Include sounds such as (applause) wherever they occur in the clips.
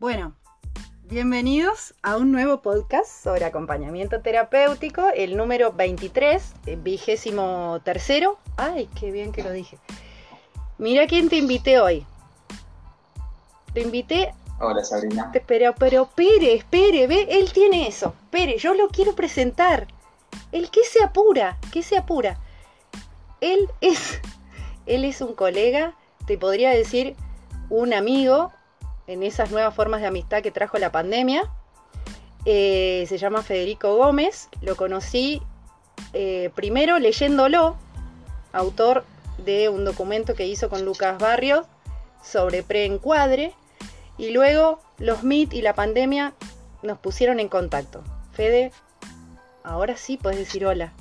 Bueno, bienvenidos a un nuevo podcast sobre acompañamiento terapéutico, el número 23, el vigésimo tercero. Ay, qué bien que lo dije. Mira quién te invité hoy. Te invité. Hola Sabrina. Pero, pero, espere, espere, ve, él tiene eso. Espere, yo lo quiero presentar. El que se apura, que se apura. Él es, (laughs) él es un colega, te podría decir un amigo en esas nuevas formas de amistad que trajo la pandemia. Eh, se llama Federico Gómez, lo conocí eh, primero leyéndolo, autor de un documento que hizo con Lucas Barrio sobre preencuadre, y luego los MIT y la pandemia nos pusieron en contacto. Fede, ahora sí puedes decir hola.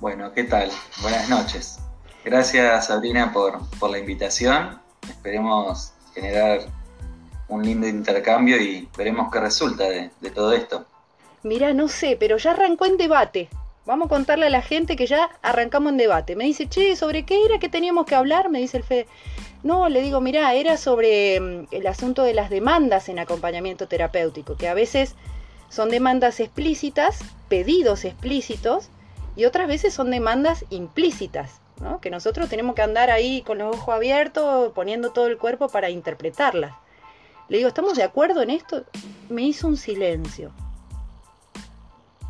Bueno, ¿qué tal? Buenas noches. Gracias Sabrina por, por la invitación. Esperemos generar un lindo intercambio y veremos qué resulta de, todo esto. Mira, no sé, pero ya arrancó en debate. Vamos a contarle a la gente que ya arrancamos en debate. Me dice, che, ¿sobre qué era que teníamos que hablar? Me dice el Fede. No, le digo, mira, era sobre mm, el asunto de las demandas en acompañamiento terapéutico, que a veces son demandas explícitas, pedidos explícitos, y otras veces son demandas implícitas, ¿no? que nosotros tenemos que andar ahí con los ojos abiertos, poniendo todo el cuerpo para interpretarlas. Le digo, ¿estamos de acuerdo en esto? Me hizo un silencio.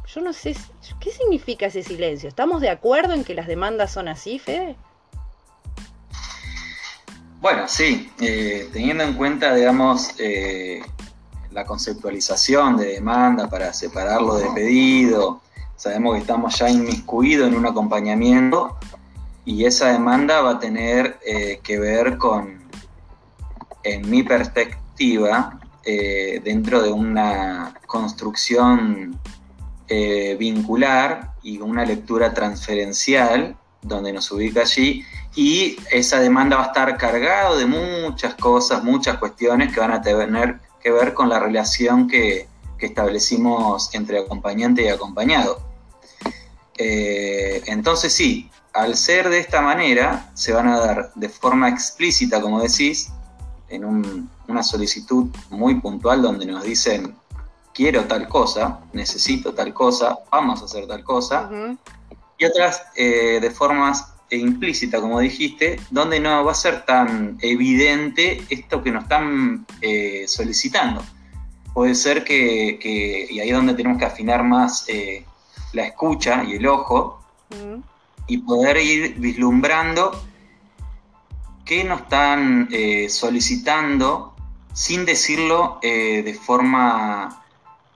Yo no sé, ¿qué significa ese silencio? ¿Estamos de acuerdo en que las demandas son así, Fede? Bueno, sí, eh, teniendo en cuenta, digamos, eh, la conceptualización de demanda para separarlo de pedido, sabemos que estamos ya inmiscuidos en un acompañamiento y esa demanda va a tener eh, que ver con, en mi eh, dentro de una construcción eh, vincular y una lectura transferencial donde nos ubica allí y esa demanda va a estar cargado de muchas cosas, muchas cuestiones que van a tener que ver con la relación que, establecimos entre acompañante y acompañado. Eh, entonces sí, al ser de esta manera, se van a dar de forma explícita, como decís, en una solicitud muy puntual donde nos dicen, quiero tal cosa, necesito tal cosa, vamos a hacer tal cosa, y otras eh, de formas implícita, como dijiste, donde no va a ser tan evidente esto que nos están eh, solicitando. Puede ser que, y ahí es donde tenemos que afinar más eh, la escucha y el ojo, y poder ir vislumbrando qué nos están solicitando sin decirlo eh, de forma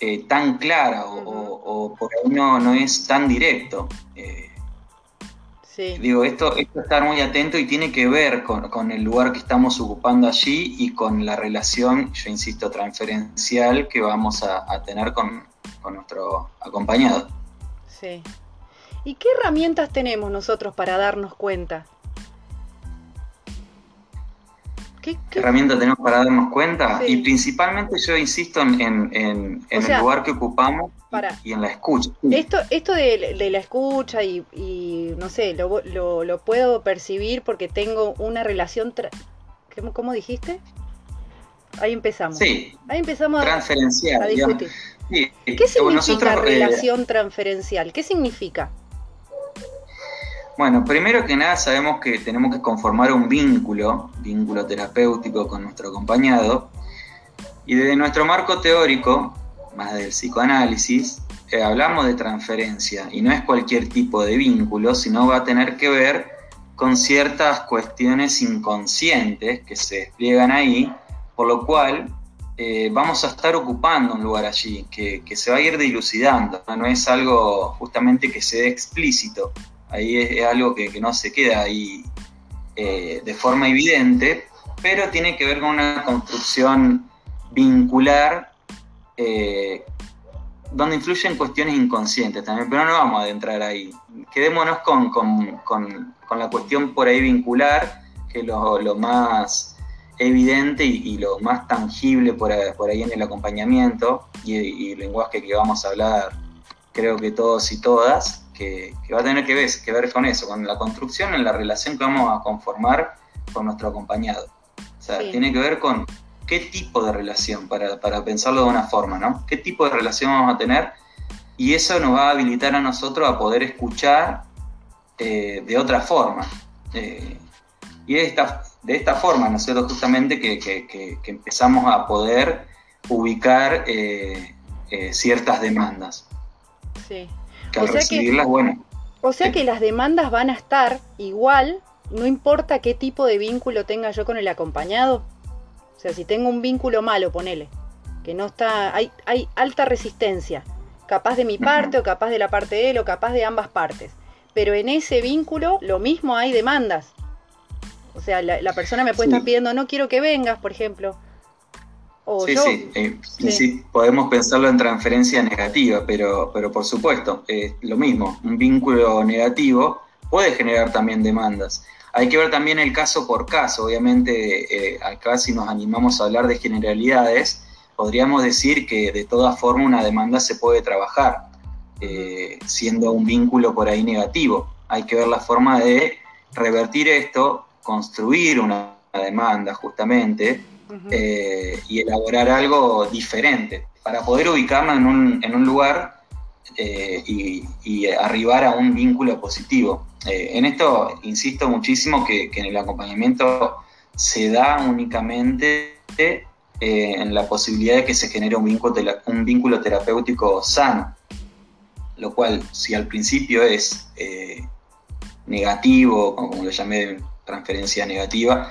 eh, tan clara o, por ahí no, es tan directo. Sí. Digo, esto, esto estar muy atento y tiene que ver con, el lugar que estamos ocupando allí y con la relación, yo insisto, transferencial que vamos a, tener con, con nuestro acompañado. Sí. ¿Y qué herramientas tenemos nosotros para darnos cuenta? ¿Qué, herramienta tenemos para darnos cuenta? Y principalmente yo insisto en, el lugar que ocupamos y en la escucha. Esto, esto de, la escucha y, no sé, lo, puedo percibir porque tengo una relación... ¿Cómo dijiste? Ahí empezamos. Sí. Ahí empezamos transferencial, a, discutir. ¿Qué significa eh, relación transferencial? ¿Qué significa? Bueno, primero que nada sabemos que tenemos que conformar un vínculo, vínculo terapéutico con nuestro acompañado, y desde nuestro marco teórico, más del psicoanálisis, eh, hablamos de transferencia, y no es cualquier tipo de vínculo, sino va a tener que ver con ciertas cuestiones inconscientes que se despliegan ahí, por lo cual eh, vamos a estar ocupando un lugar allí, que, que, se va a ir dilucidando, no es algo justamente que se dé explícito, ahí es, algo que, no se queda ahí eh, de forma evidente, pero tiene que ver con una construcción vincular eh, donde influyen cuestiones inconscientes también, pero no vamos a adentrar ahí. Quedémonos con, la cuestión por ahí vincular, que es lo, más evidente y, lo más tangible por, ahí en el acompañamiento y, y lenguaje que vamos a hablar, creo que todos y todas, que, va a tener que ver, que ver con eso, con la construcción en la relación que vamos a conformar con nuestro acompañado. O sea, tiene que ver con qué tipo de relación, para, pensarlo de una forma, ¿no? ¿Qué tipo de relación vamos a tener? Y eso nos va a habilitar a nosotros a poder escuchar eh, de otra forma. Eh, y de esta, de esta forma, ¿no es cierto? Justamente que, empezamos a poder ubicar eh, ciertas demandas. Sí. Que al recibirlas, bueno. O sea que las demandas van a estar igual, no importa qué tipo de vínculo tenga yo con el acompañado. O sea, si tengo un vínculo malo, ponele, que no está, hay, hay alta resistencia, capaz de mi parte o capaz de la parte de él o capaz de ambas partes. Pero en ese vínculo lo mismo hay demandas. O sea, la, persona me puede estar pidiendo, no quiero que vengas, por ejemplo. O sí, eh, sí. sí. podemos pensarlo en transferencia negativa, pero, pero por supuesto, es lo mismo, un vínculo negativo puede generar también demandas. Hay que ver también el caso por caso, obviamente eh, acá si nos animamos a hablar de generalidades, podríamos decir que de toda forma una demanda se puede trabajar, eh, siendo un vínculo por ahí negativo. Hay que ver la forma de revertir esto, construir una demanda justamente eh, y elaborar algo diferente. Para poder ubicarnos en un, en un lugar y, y arribar a un vínculo positivo. Eh, en esto insisto muchísimo que, en el acompañamiento se da únicamente eh, en la posibilidad de que se genere un vínculo, un vínculo terapéutico sano, lo cual si al principio es eh, negativo, como lo llamé transferencia negativa,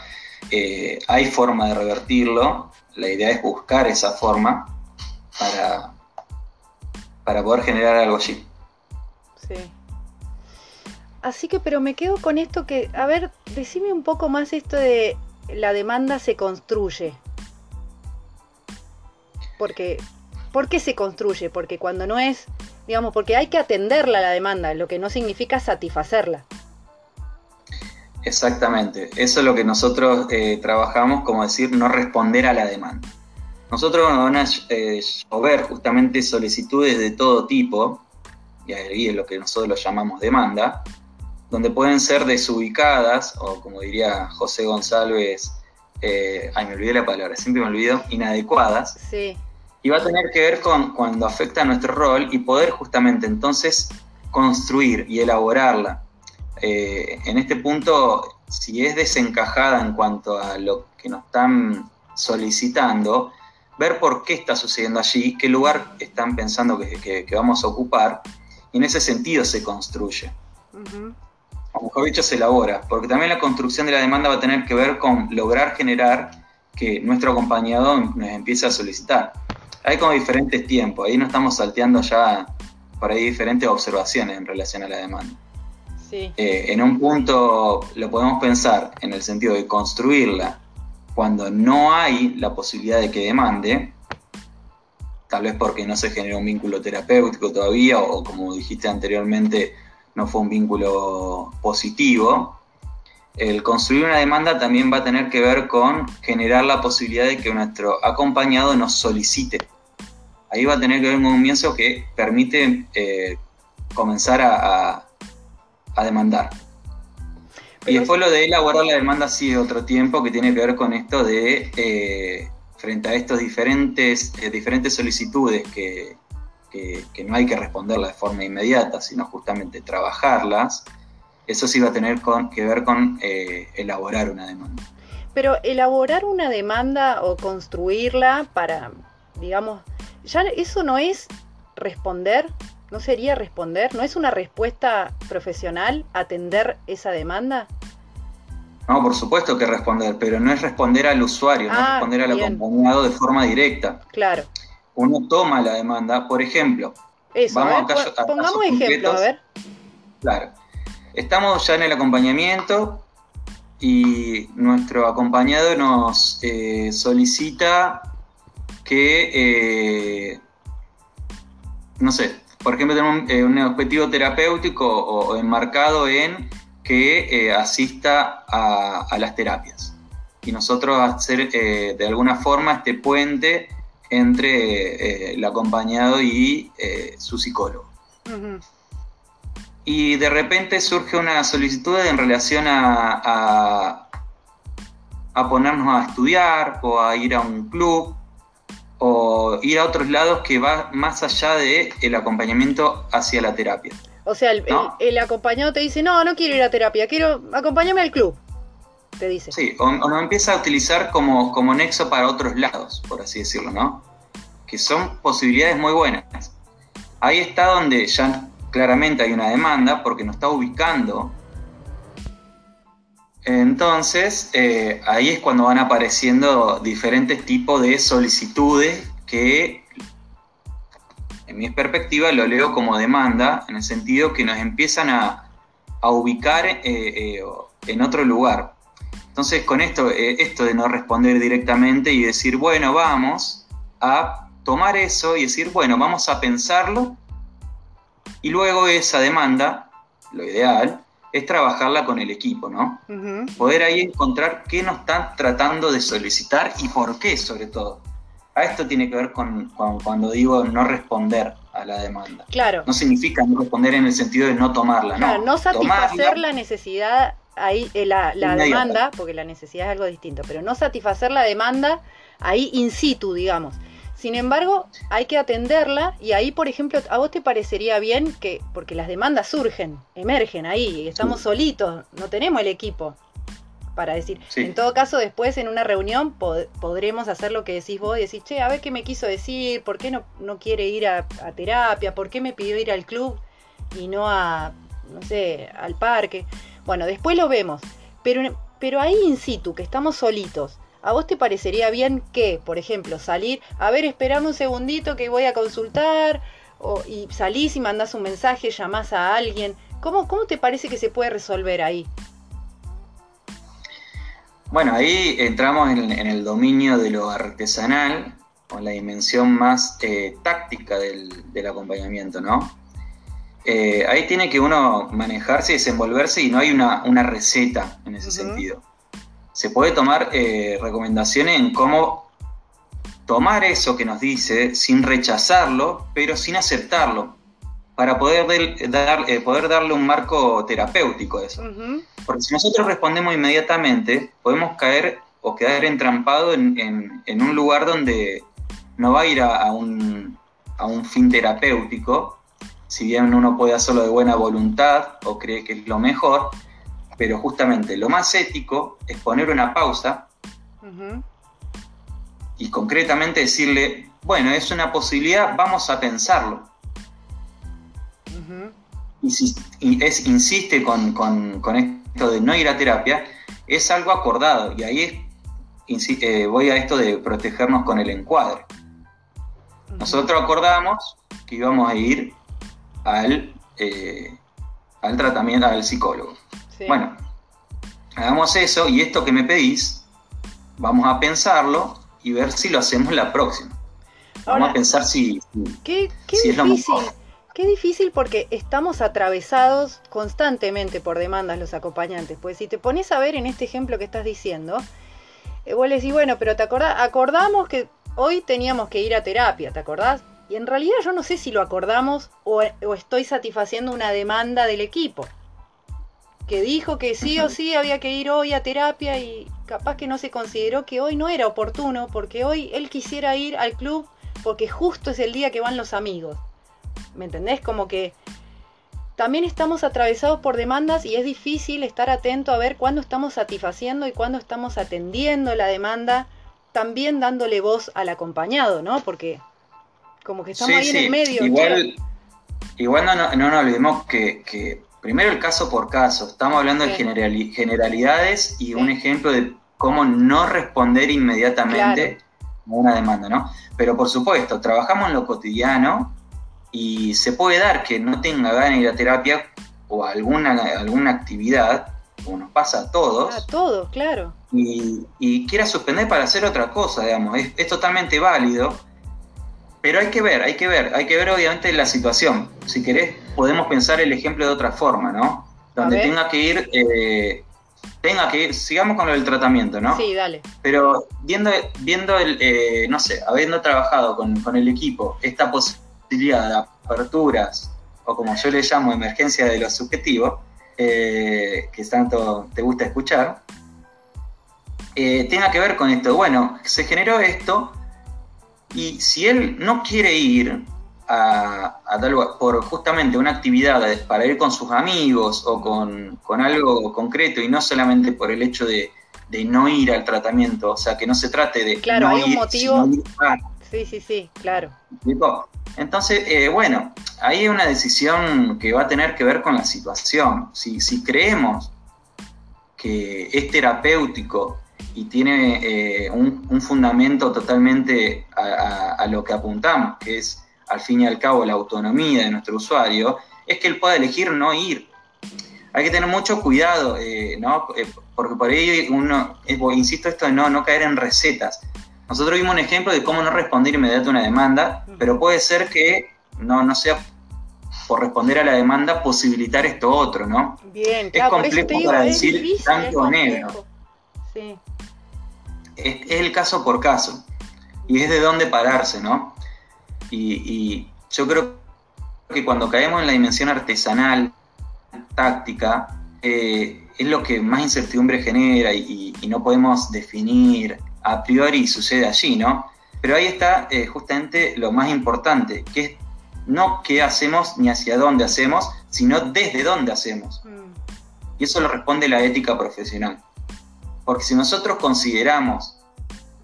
hay forma de revertirlo, la idea es buscar esa forma para, para poder generar algo allí. Sí. Así que, pero me quedo con esto que, a ver, decime un poco más esto de la demanda se construye. Porque, ¿por qué se construye? Porque cuando no es, digamos, porque hay que atenderla la demanda, lo que no significa satisfacerla. Exactamente, eso es lo que nosotros eh, trabajamos, como decir, no responder a la demanda. Nosotros nos van a eh, llover justamente solicitudes de todo tipo, y ahí es lo que nosotros lo llamamos demanda, donde pueden ser desubicadas, o como diría José González, eh, ay, me olvidé la palabra, siempre me olvido, inadecuadas. Sí. Y va a tener que ver con cuando afecta a nuestro rol y poder justamente entonces construir y elaborarla. Eh, en este punto, si es desencajada en cuanto a lo que nos están solicitando, ver por qué está sucediendo allí, qué lugar están pensando que, vamos a ocupar, y en ese sentido se construye mejor dicho, se elabora, porque también la construcción de la demanda va a tener que ver con lograr generar que nuestro acompañado nos empiece a solicitar. Hay como diferentes tiempos, ahí no estamos salteando ya por ahí diferentes observaciones en relación a la demanda. Eh, en un punto lo podemos pensar en el sentido de construirla cuando no hay la posibilidad de que demande, tal vez porque no se genera un vínculo terapéutico todavía o como dijiste anteriormente, no fue un vínculo positivo. El construir una demanda también va a tener que ver con generar la posibilidad de que nuestro acompañado nos solicite. Ahí va a tener que ver un comienzo que permite eh, comenzar a, demandar. y después lo de elaborar la demanda sí de otro tiempo que tiene que ver con esto de, eh, frente a estos diferentes, eh, diferentes solicitudes que, que, no hay que responderlas de forma inmediata, sino justamente trabajarlas, eso sí va a tener que ver con eh, elaborar una demanda. Pero elaborar una demanda o construirla para, digamos, ya eso no es responder, no sería responder, no es una respuesta profesional atender esa demanda. No, por supuesto que responder, pero no es responder al usuario, no es ah, responder al acompañado de forma directa. Claro uno toma la demanda, por ejemplo. vamos a, pongamos ejemplo, a ver. Claro. Estamos ya en el acompañamiento y nuestro acompañado nos eh, solicita que, eh, no sé, por ejemplo, tenemos un, eh, objetivo terapéutico o, enmarcado en que asista a, a, las terapias. Y nosotros hacer de alguna forma este puente entre eh, el acompañado y eh, su psicólogo. Y de repente surge una solicitud en relación a, a ponernos a estudiar o a ir a un club o ir a otros lados que va más allá del el acompañamiento hacia la terapia. O sea, el, acompañado te dice, no, no quiero ir a terapia, quiero, acompáñame al club, te dice. Sí, o, nos empieza a utilizar como, como nexo para otros lados, por así decirlo, ¿no? Que son posibilidades muy buenas. Ahí está donde ya claramente hay una demanda porque nos está ubicando. Entonces, eh, ahí es cuando van apareciendo diferentes tipos de solicitudes que en mi perspectiva lo leo como demanda, en el sentido que nos empiezan a, ubicar eh, eh, en otro lugar. Entonces, con esto, esto de no responder directamente y decir, bueno, vamos a tomar eso y decir, bueno, vamos a pensarlo, y luego esa demanda, lo ideal, es trabajarla con el equipo, ¿no? Poder ahí encontrar qué nos están tratando de solicitar y por qué, sobre todo esto tiene que ver con, cuando digo no responder a la demanda. Claro. No significa no responder en el sentido de no tomarla, no. No satisfacer la necesidad ahí, eh, la, demanda, porque la necesidad es algo distinto, pero no satisfacer la demanda ahí in situ, digamos. Sin embargo, hay que atenderla y ahí, por ejemplo, a vos te parecería bien que, porque las demandas surgen, emergen ahí, y estamos solitos, no tenemos el equipo para decir. En todo caso, después en una reunión podremos hacer lo que decís vos y decir, che, a ver qué me quiso decir, por qué no, no quiere ir a, terapia, por qué me pidió ir al club y no a, no sé, al parque. Bueno, después lo vemos. Pero, pero ahí in situ, que estamos solitos, ¿a vos te parecería bien que, por ejemplo, salir, a ver, esperame un segundito que voy a consultar, o, y salís y mandás un mensaje, llamás a alguien? ¿Cómo, ¿Cómo te parece que se puede resolver ahí? Bueno, ahí entramos en, el dominio de lo artesanal, con la dimensión más eh, táctica del, acompañamiento, ¿no? Eh, ahí tiene que uno manejarse y desenvolverse y no hay una, receta en ese sentido. Se puede tomar eh, recomendaciones en cómo tomar eso que nos dice sin rechazarlo, pero sin aceptarlo para poder, dar, eh, poder darle un marco terapéutico a eso. Porque si nosotros respondemos inmediatamente, podemos caer o quedar entrampado en, un lugar donde no va a ir a, un, fin terapéutico, si bien uno puede hacerlo de buena voluntad o cree que es lo mejor, pero justamente lo más ético es poner una pausa y concretamente decirle, bueno, es una posibilidad, vamos a pensarlo y si es, insiste con, esto de no ir a terapia, es algo acordado y ahí eh, voy a esto de protegernos con el encuadre. Nosotros acordamos que íbamos a ir al, eh, al tratamiento, al psicólogo. Bueno, hagamos eso y esto que me pedís, vamos a pensarlo y ver si lo hacemos la próxima. Vamos a pensar si, qué, es lo mejor. Qué difícil porque estamos atravesados constantemente por demandas los acompañantes. Pues si te pones a ver en este ejemplo que estás diciendo, eh, vos le decís, bueno, pero te acordás, acordamos que hoy teníamos que ir a terapia, ¿te acordás? Y en realidad yo no sé si lo acordamos o, o estoy satisfaciendo una demanda del equipo. Que dijo que sí o sí había que ir hoy a terapia y capaz que no se consideró que hoy no era oportuno porque hoy él quisiera ir al club porque justo es el día que van los amigos. ¿Me entendés? Como que también estamos atravesados por demandas y es difícil estar atento a ver cuándo estamos satisfaciendo y cuándo estamos atendiendo la demanda, también dándole voz al acompañado, ¿no? Porque como que estamos ahí en el medio. Igual, igual no, no, nos olvidemos que, primero el caso por caso, estamos hablando de generalidades y un ejemplo de cómo no responder inmediatamente a una demanda, ¿no? Pero por supuesto, trabajamos en lo cotidiano y se puede dar que no tenga ganas de ir a terapia o alguna, alguna actividad, como nos pasa a todos. A todos, claro. Y, quiera suspender para hacer otra cosa, digamos. Es, totalmente válido, pero hay que ver, hay que ver, hay que ver obviamente la situación. Si querés, podemos pensar el ejemplo de otra forma, ¿no? Donde tenga que ir, eh, tenga que ir, sigamos con lo del tratamiento, ¿no? Sí, dale. Pero viendo, viendo el, eh, no sé, habiendo trabajado con, con el equipo, esta posibilidad de aperturas, o como yo le llamo emergencia de lo subjetivo, eh, que tanto te gusta escuchar, eh, tenga que ver con esto. Bueno, se generó esto y si él no quiere ir a, tal por justamente una actividad para ir con sus amigos o con, algo concreto y no solamente por el hecho de, no ir al tratamiento, o sea, que no se trate de claro, no hay un motivo. sí, sí, sí, claro. Entonces, eh, bueno, ahí hay una decisión que va a tener que ver con la situación. Si, si creemos que es terapéutico y tiene eh, un, fundamento totalmente a, lo que apuntamos, que es al fin y al cabo la autonomía de nuestro usuario, es que él pueda elegir no ir. Hay que tener mucho cuidado, eh, ¿no? Eh, porque por ello uno, insisto esto de no, no caer en recetas. Nosotros vimos un ejemplo de cómo no responder inmediatamente a una demanda, pero puede ser que no, no sea por responder a la demanda posibilitar esto otro, ¿no? Bien, es complejo para decir tanto o negro. Sí es, el caso por caso y es de dónde pararse, ¿no? Y, yo creo que cuando caemos en la dimensión artesanal, táctica, eh, es lo que más incertidumbre genera y, no podemos definir a priori sucede allí, ¿no? Pero ahí está eh, justamente lo más importante, que es no qué hacemos ni hacia dónde hacemos, sino desde dónde hacemos. Mm. Y eso lo responde la ética profesional. Porque si nosotros consideramos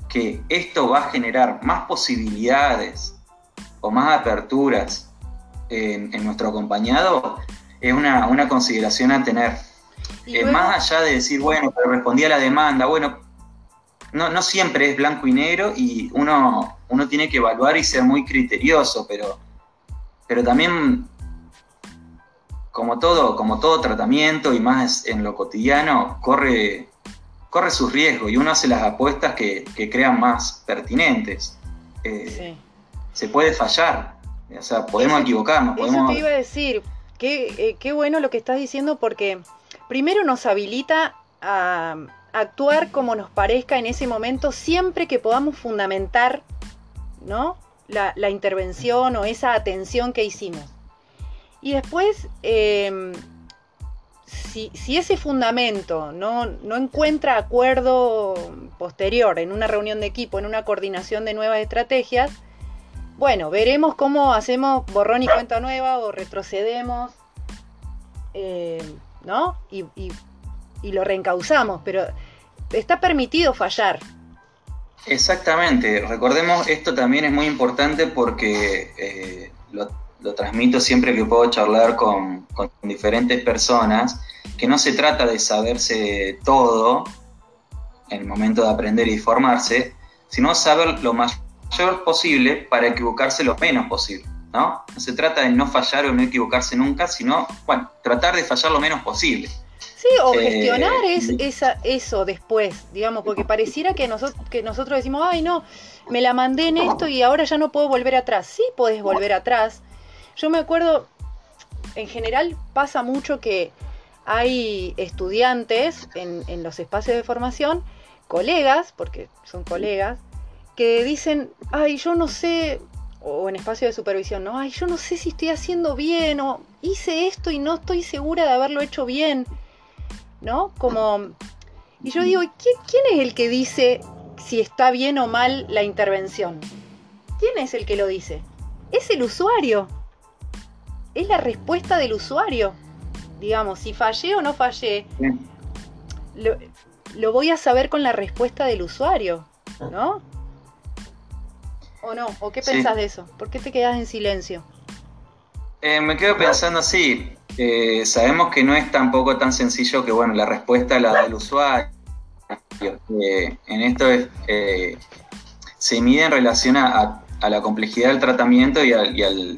que esto va a generar más posibilidades o más aperturas en, nuestro acompañado, es una, consideración a tener. Eh, más allá de decir, bueno, pero respondí a la demanda, bueno, no, siempre es blanco y negro y uno, uno tiene que evaluar y ser muy criterioso, pero, pero también como todo, como todo tratamiento y más en lo cotidiano, corre, corre sus riesgos y uno hace las apuestas que, crean más pertinentes. Eh, se puede fallar, o sea, podemos equivocarnos. Podemos... Eso te iba a decir, qué, eh, bueno lo que estás diciendo porque primero nos habilita a actuar como nos parezca en ese momento siempre que podamos fundamentar ¿no? la, intervención o esa atención que hicimos. Y después, em, si, ese fundamento no, encuentra acuerdo posterior en una reunión de equipo, en una coordinación de nuevas estrategias, bueno, veremos cómo hacemos borrón y cuenta nueva o retrocedemos, eh, ¿no? Y, lo reencauzamos, pero está permitido fallar. Exactamente, recordemos, esto también es muy importante porque eh, lo, transmito siempre que puedo charlar con, con diferentes personas que no se trata de saberse todo en el momento de aprender y formarse, sino saber lo mayor posible para equivocarse lo menos posible. ¿no? no se trata de no fallar o no equivocarse nunca, sino, bueno, tratar de fallar lo menos posible. Sí, o eh, gestionar es esa, eso después, digamos, porque pareciera que nosotros, que nosotros decimos, ay no, me la mandé en esto y ahora ya no puedo volver atrás. Sí puedes volver atrás. Yo me acuerdo, en general pasa mucho que hay estudiantes en, los espacios de formación, colegas, porque son colegas, que dicen, ay, yo no sé, o en espacio de supervisión, ¿no? Ay, yo no sé si estoy haciendo bien, o hice esto y no estoy segura de haberlo hecho bien, ¿no? Como... Y yo digo, ¿quién, quién es el que dice si está bien o mal la intervención? ¿Quién es el que lo dice? Es el usuario. Es la respuesta del usuario digamos, si fallé o no fallé, lo, voy a saber con la respuesta del usuario, ¿no? ¿O no? ¿O qué pensás de eso? ¿Por qué te quedas en silencio? Eh, me quedo pensando así. Eh, sabemos que no es tampoco tan sencillo que, bueno, la respuesta la del usuario. Eh, en esto se mide en relación a, la complejidad del tratamiento y al,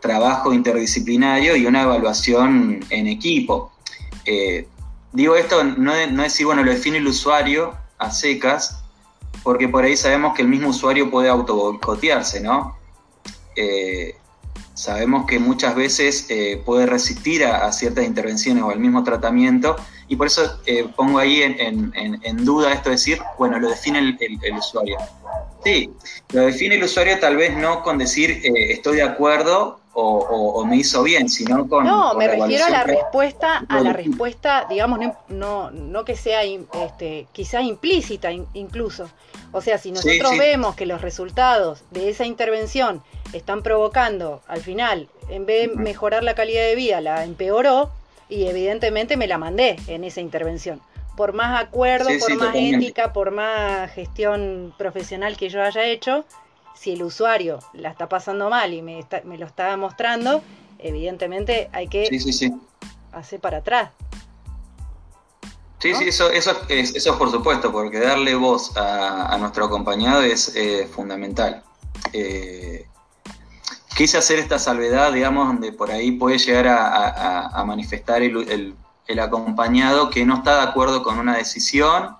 trabajo interdisciplinario y una evaluación en equipo. Digo esto, no, no decir, bueno, lo define el usuario a secas, porque por ahí sabemos que el mismo usuario puede auto ¿no? Eh, sabemos que muchas veces eh, puede resistir a, ciertas intervenciones o al mismo tratamiento, y por eso pongo ahí en, duda esto de decir, bueno, lo define el usuario. Sí, lo define el usuario tal vez no con decir eh, estoy de acuerdo o, me hizo bien, sino con... No, me refiero a la respuesta, a la respuesta, digamos, no, no, que sea este, quizás implícita incluso. O sea, si nosotros vemos que los resultados de esa intervención están provocando, al final, en vez de mejorar la calidad de vida, la empeoró, y evidentemente me la mandé en esa intervención por más acuerdo, por más ética, por más gestión profesional que yo haya hecho, si el usuario la está pasando mal y me, me lo está mostrando, evidentemente hay que hacer para atrás. Sí, sí, eso, eso, es, eso por supuesto, porque darle voz a, nuestro acompañado es eh, fundamental. Eh, quise hacer esta salvedad, digamos, donde por ahí puede llegar a, manifestar el, el acompañado que no está de acuerdo con una decisión.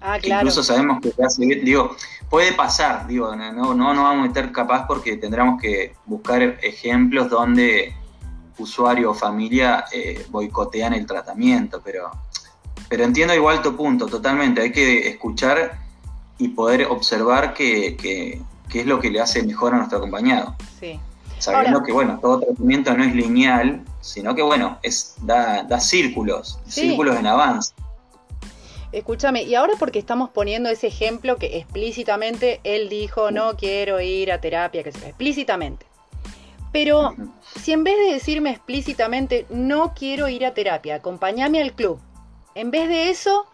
Ah, incluso sabemos que hace digo, puede pasar, digo, no, no, no vamos a meter capaz porque tendremos que buscar ejemplos donde usuario o familia eh, boicotean el tratamiento, pero, pero entiendo igual tu punto, totalmente, hay que escuchar y poder observar qué que, es lo que le hace mejor a nuestro acompañado. Sí. Sabiendo que, bueno, todo tratamiento no es lineal, sino que, bueno, es da, da círculos, círculos en avance. Escúchame, y ahora porque estamos poniendo ese ejemplo que explícitamente él dijo, no quiero ir a terapia, que sea, explícitamente. Pero si en vez de decirme explícitamente, no quiero ir a terapia, acompáñame al club, en vez de eso,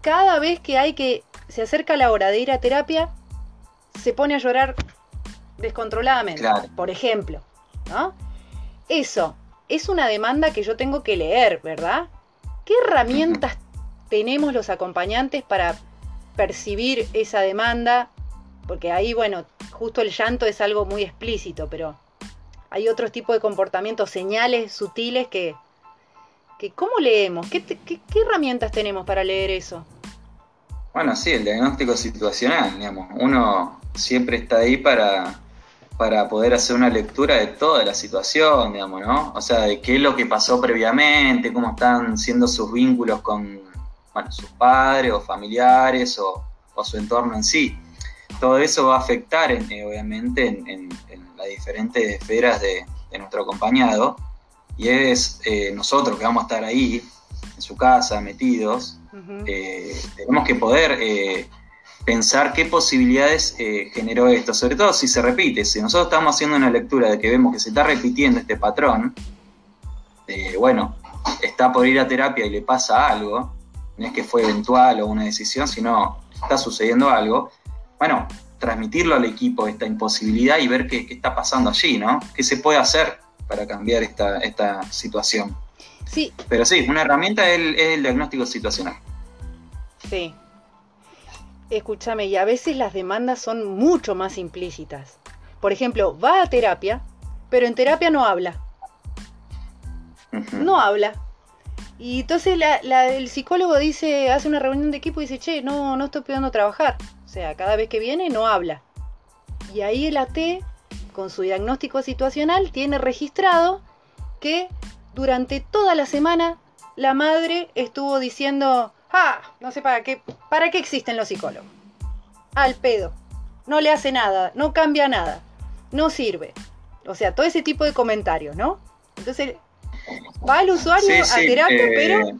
cada vez que hay que, se acerca la hora de ir a terapia, se pone a llorar descontroladamente, por ejemplo. ¿no? Eso es una demanda que yo tengo que leer, ¿verdad? ¿Qué herramientas tenemos los acompañantes para percibir esa demanda? Porque ahí, bueno, justo el llanto es algo muy explícito, pero hay otro tipo de comportamientos, señales sutiles que, que ¿cómo leemos? ¿Qué, qué, qué herramientas tenemos para leer eso? Bueno, sí, el diagnóstico situacional, digamos. Uno siempre está ahí para, para poder hacer una lectura de toda la situación, digamos, ¿no? O sea, de qué es lo que pasó previamente, cómo están siendo sus vínculos con bueno, sus padres o familiares o, su entorno en sí. Todo eso va a afectar, eh, obviamente, en, las diferentes esferas de, nuestro acompañado. Y es eh, nosotros que vamos a estar ahí, en su casa, metidos, eh, tenemos que poder pensar qué posibilidades eh, generó esto, sobre todo si se repite, si nosotros estamos haciendo una lectura de que vemos que se está repitiendo este patrón, bueno, está por ir a terapia y le pasa algo, no es que fue eventual o una decisión, sino está sucediendo algo, bueno, transmitirlo al equipo esta imposibilidad y ver qué, está pasando allí, ¿no? ¿Qué se puede hacer para cambiar esta, esta situación? Sí. Pero sí, una herramienta es el diagnóstico situacional. Sí, escúchame, y a veces las demandas son mucho más implícitas. Por ejemplo, va a terapia, pero en terapia no habla. No habla. Y entonces el psicólogo dice, hace una reunión de equipo y dice, che, no, no estoy pudiendo trabajar. O sea, cada vez que viene no habla. Y ahí el AT, con su diagnóstico situacional, tiene registrado que durante toda la semana la madre estuvo diciendo, Ah, no sé para qué. ¿Para qué existen los psicólogos? Al pedo. No le hace nada, no cambia nada, no sirve. O sea, todo ese tipo de comentarios, ¿no? Entonces, va el usuario a terapia, eh, pero.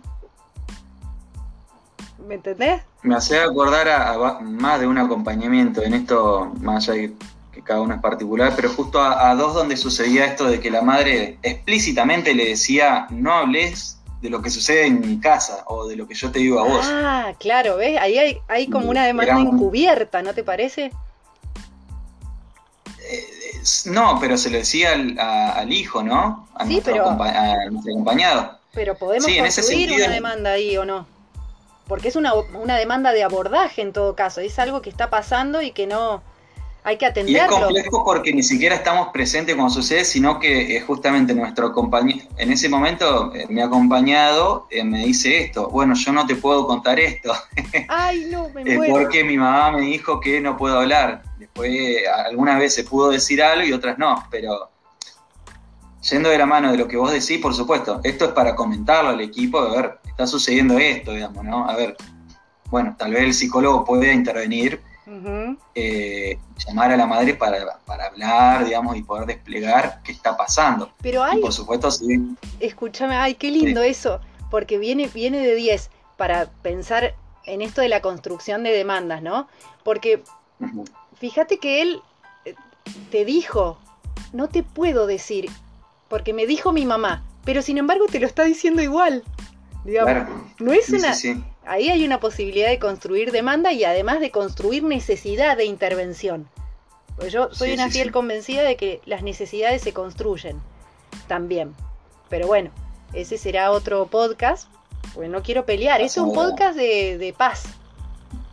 ¿Me entendés? Me hace acordar a, más de un acompañamiento en esto, más allá de que cada uno es particular, pero justo a, a dos donde sucedía esto de que la madre explícitamente le decía: no hables de lo que sucede en mi casa o de lo que yo te digo a vos. Ah, claro, ¿ves? Ahí hay, hay como una demanda encubierta, ¿no te parece? Eh, no, pero se lo decía al, hijo, ¿no? A, sí, nuestro pero, acompañado. Pero podemos construir una demanda ahí o no. Porque es una, una demanda de abordaje en todo caso. Es algo que está pasando y que no, hay que atenderlo. Y es complejo porque ni siquiera estamos presentes cuando sucede, sino que es justamente nuestro compañero, en ese momento eh, me ha acompañado, eh, me dice esto, bueno, yo no te puedo contar esto. (laughs) Ay, no, me muero. Porque mi mamá me dijo que no puedo hablar. Después, algunas veces pudo decir algo y otras no, pero yendo de la mano de lo que vos decís, por supuesto, esto es para comentarlo al equipo, a ver, está sucediendo esto, digamos, ¿no? A ver, bueno, tal vez el psicólogo pueda intervenir eh, llamar a la madre para, hablar, digamos, y poder desplegar qué está pasando. Pero hay... por supuesto, sí. Escúchame, ay, qué lindo eso, porque viene, viene de 10 para pensar en esto de la construcción de demandas, ¿no? Porque fíjate que él eh, te dijo, no te puedo decir, porque me dijo mi mamá, pero sin embargo te lo está diciendo igual. Digamos, no es una... Ahí hay una posibilidad de construir demanda y además de construir necesidad de intervención. Pues yo soy una fiel convencida de que las necesidades se construyen también. Pero bueno, ese será otro podcast, porque no quiero pelear. Es un podcast de, paz.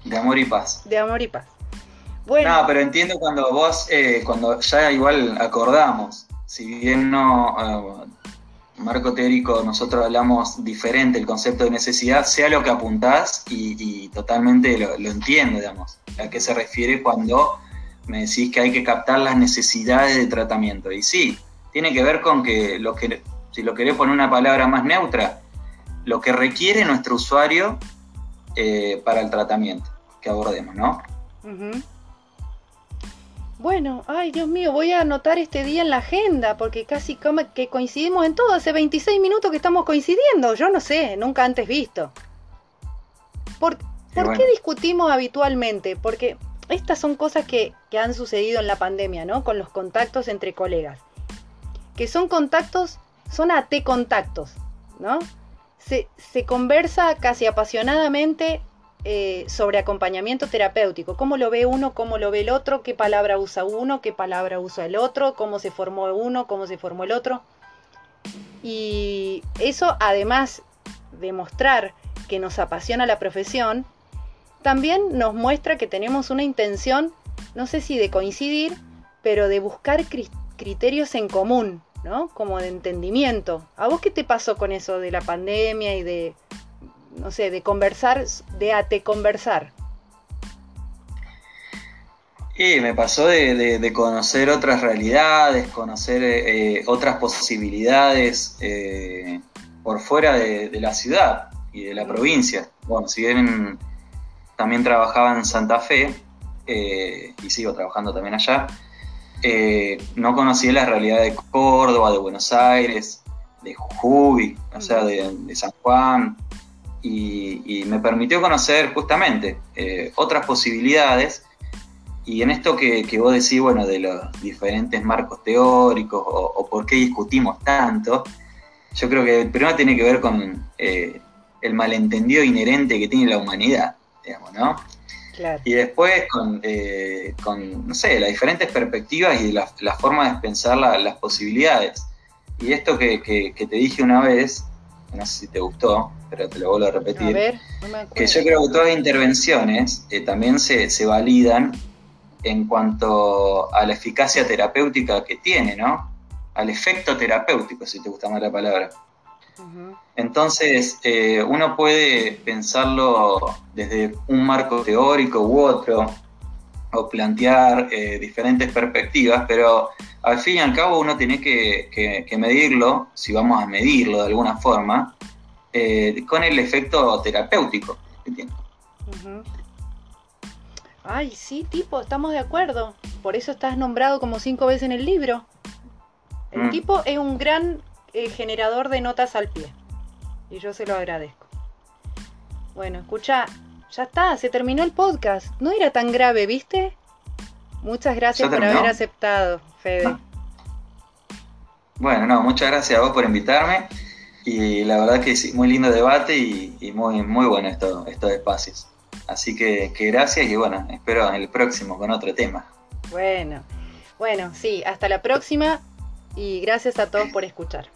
De amor y paz. De amor y paz. Bueno. No, pero entiendo cuando vos, eh, cuando ya igual acordamos, si bien no, eh, marco teórico nosotros hablamos diferente el concepto de necesidad, sea lo que apuntás y, totalmente lo, entiendo, digamos, a qué se refiere cuando me decís que hay que captar las necesidades de tratamiento. Y sí, tiene que ver con que, lo que si lo querés poner una palabra más neutra, lo que requiere nuestro usuario eh, para el tratamiento que abordemos, ¿no? Bueno, ay Dios mío, voy a anotar este día en la agenda porque casi como que coincidimos en todo. Hace 26 minutos que estamos coincidiendo. Yo no sé, nunca antes visto. ¿Por, qué discutimos habitualmente? Porque estas son cosas que, que, han sucedido en la pandemia, ¿no? Con los contactos entre colegas. Que son contactos, son AT contactos, ¿no? Se, se conversa casi apasionadamente eh, sobre acompañamiento terapéutico. ¿Cómo lo ve uno, cómo lo ve el otro, qué palabra usa uno, qué palabra usa el otro, cómo se formó uno, cómo se formó el otro? Y eso, además de mostrar que nos apasiona la profesión, también nos muestra que tenemos una intención, no sé si de coincidir, pero de buscar criterios en común, ¿no? Como de entendimiento. ¿A vos qué te pasó con eso de la pandemia y de no sé, de conversar, de ate conversar? Y me pasó de, conocer otras realidades, conocer eh, otras posibilidades eh, por fuera de, la ciudad y de la provincia. Bueno, si bien también trabajaba en Santa Fe eh, y sigo trabajando también allá, no conocía la realidad de Córdoba, de Buenos Aires, de Jujuy, o sea, de, de San Juan, y, me permitió conocer justamente eh, otras posibilidades. Y en esto que, vos decís, bueno, de los diferentes marcos teóricos o, por qué discutimos tanto, yo creo que primero tiene que ver con eh, el malentendido inherente que tiene la humanidad, digamos, ¿no? Y después con, eh, con, no sé, las diferentes perspectivas y las la formas de pensar las posibilidades. Y esto que, que, te dije una vez, no sé si te gustó, pero te lo vuelvo a repetir, que yo creo que todas las intervenciones eh, también se, se, validan en cuanto a la eficacia terapéutica que tiene, ¿no? Al efecto terapéutico, si te gusta más la palabra. Entonces, eh, uno puede pensarlo desde un marco teórico u otro, o plantear eh, diferentes perspectivas, pero al fin y al cabo uno tiene que, medirlo, si vamos a medirlo de alguna forma, eh, con el efecto terapéutico que tiene. Ay, sí, tipo, estamos de acuerdo. Por eso estás nombrado como cinco veces en el libro. El mm. tipo es un gran eh, generador de notas al pie. Y yo se lo agradezco. Bueno, escucha, ya está, se terminó el podcast. No era tan grave, ¿viste? Muchas gracias por haber aceptado, Fede. Bueno, no, muchas gracias a vos por invitarme. Y la verdad que sí, muy lindo debate y, muy, muy bueno esto, estos espacios. Así que, que gracias y bueno, espero en el próximo con otro tema. Bueno, bueno, sí, hasta la próxima y gracias a todos por escuchar.